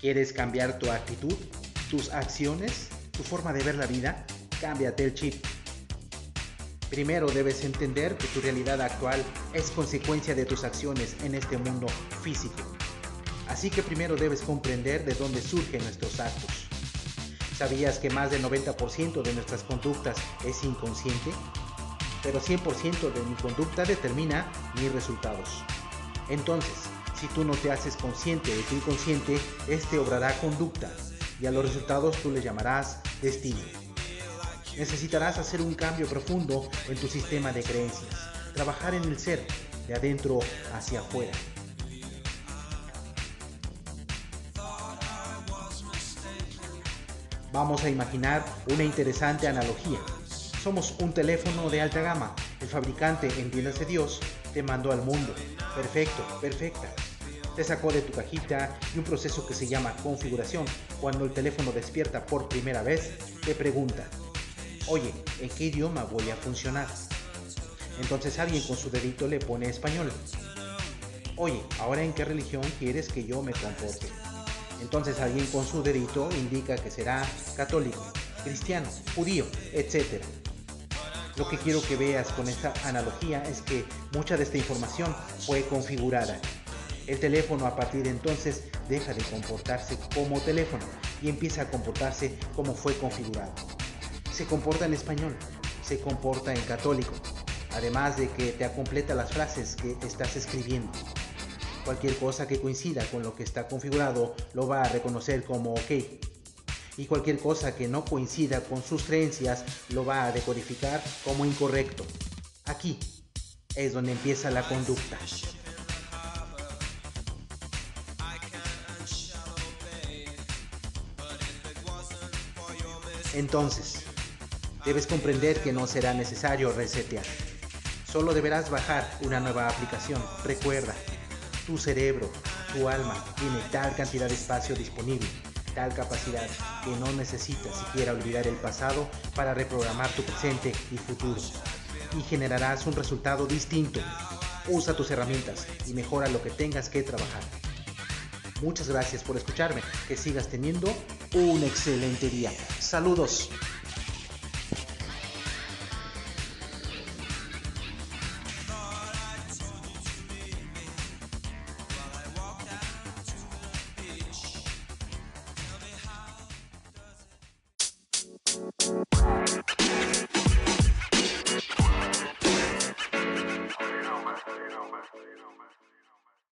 ¿Quieres cambiar tu actitud, tus acciones, tu forma de ver la vida? Cámbiate el chip. Primero debes entender que tu realidad actual es consecuencia de tus acciones en este mundo físico. Así que primero debes comprender de dónde surgen nuestros actos. ¿Sabías que más del 90% de nuestras conductas es inconsciente? Pero 100% de mi conducta determina mis resultados. Entonces, si tú no te haces consciente de tu inconsciente, este obrará conducta y a los resultados tú le llamarás destino. Necesitarás hacer un cambio profundo en tu sistema de creencias, trabajar en el ser, de adentro hacia afuera. Vamos a imaginar una interesante analogía. Somos un teléfono de alta gama. El fabricante, entiéndase Dios, te mandó al mundo. Perfecto, perfecta. Te sacó de tu cajita y un proceso que se llama configuración. Cuando el teléfono despierta por primera vez, te pregunta, oye, ¿en qué idioma voy a funcionar? Entonces alguien con su dedito le pone español. Oye, ¿ahora en qué religión quieres que yo me comporte? Entonces alguien con su dedito indica que será católico, cristiano, judío, etc. Lo que quiero que veas con esta analogía es que mucha de esta información fue configurada. El teléfono a partir de entonces deja de comportarse como teléfono y empieza a comportarse como fue configurado. Se comporta en español, se comporta en católico, además de que te completa las frases que estás escribiendo. Cualquier cosa que coincida con lo que está configurado lo va a reconocer como OK. Y cualquier cosa que no coincida con sus creencias lo va a decodificar como incorrecto. Aquí es donde empieza la conducta. Entonces, debes comprender que no será necesario resetear. Solo deberás bajar una nueva aplicación. Recuerda, tu cerebro, tu alma tiene tal cantidad de espacio disponible, tal capacidad que no necesitas siquiera olvidar el pasado para reprogramar tu presente y futuro. Y generarás un resultado distinto. Usa tus herramientas y mejora lo que tengas que trabajar. Muchas gracias por escucharme. Que sigas teniendo un excelente día. Saludos.